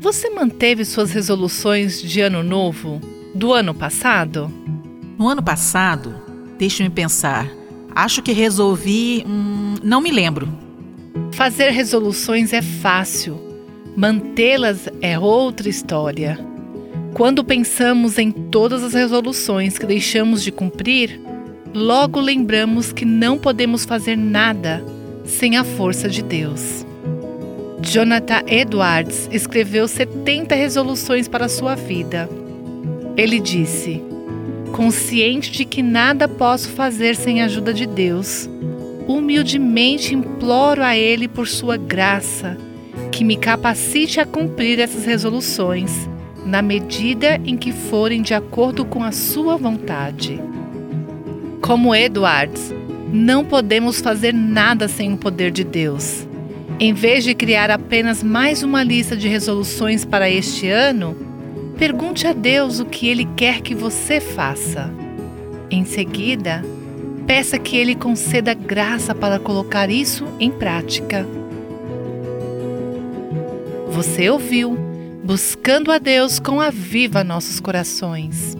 Você manteve suas resoluções de ano novo do ano passado? No ano passado, deixe-me pensar. Acho que resolvi. Hum, não me lembro. Fazer resoluções é fácil, mantê-las é outra história. Quando pensamos em todas as resoluções que deixamos de cumprir, logo lembramos que não podemos fazer nada sem a força de Deus. Jonathan Edwards escreveu 70 resoluções para sua vida. Ele disse: Consciente de que nada posso fazer sem a ajuda de Deus, humildemente imploro a Ele por sua graça, que me capacite a cumprir essas resoluções, na medida em que forem de acordo com a sua vontade. Como Edwards, não podemos fazer nada sem o poder de Deus. Em vez de criar apenas mais uma lista de resoluções para este ano, pergunte a Deus o que Ele quer que você faça. Em seguida, peça que Ele conceda graça para colocar isso em prática. Você ouviu Buscando a Deus com a Viva Nossos Corações.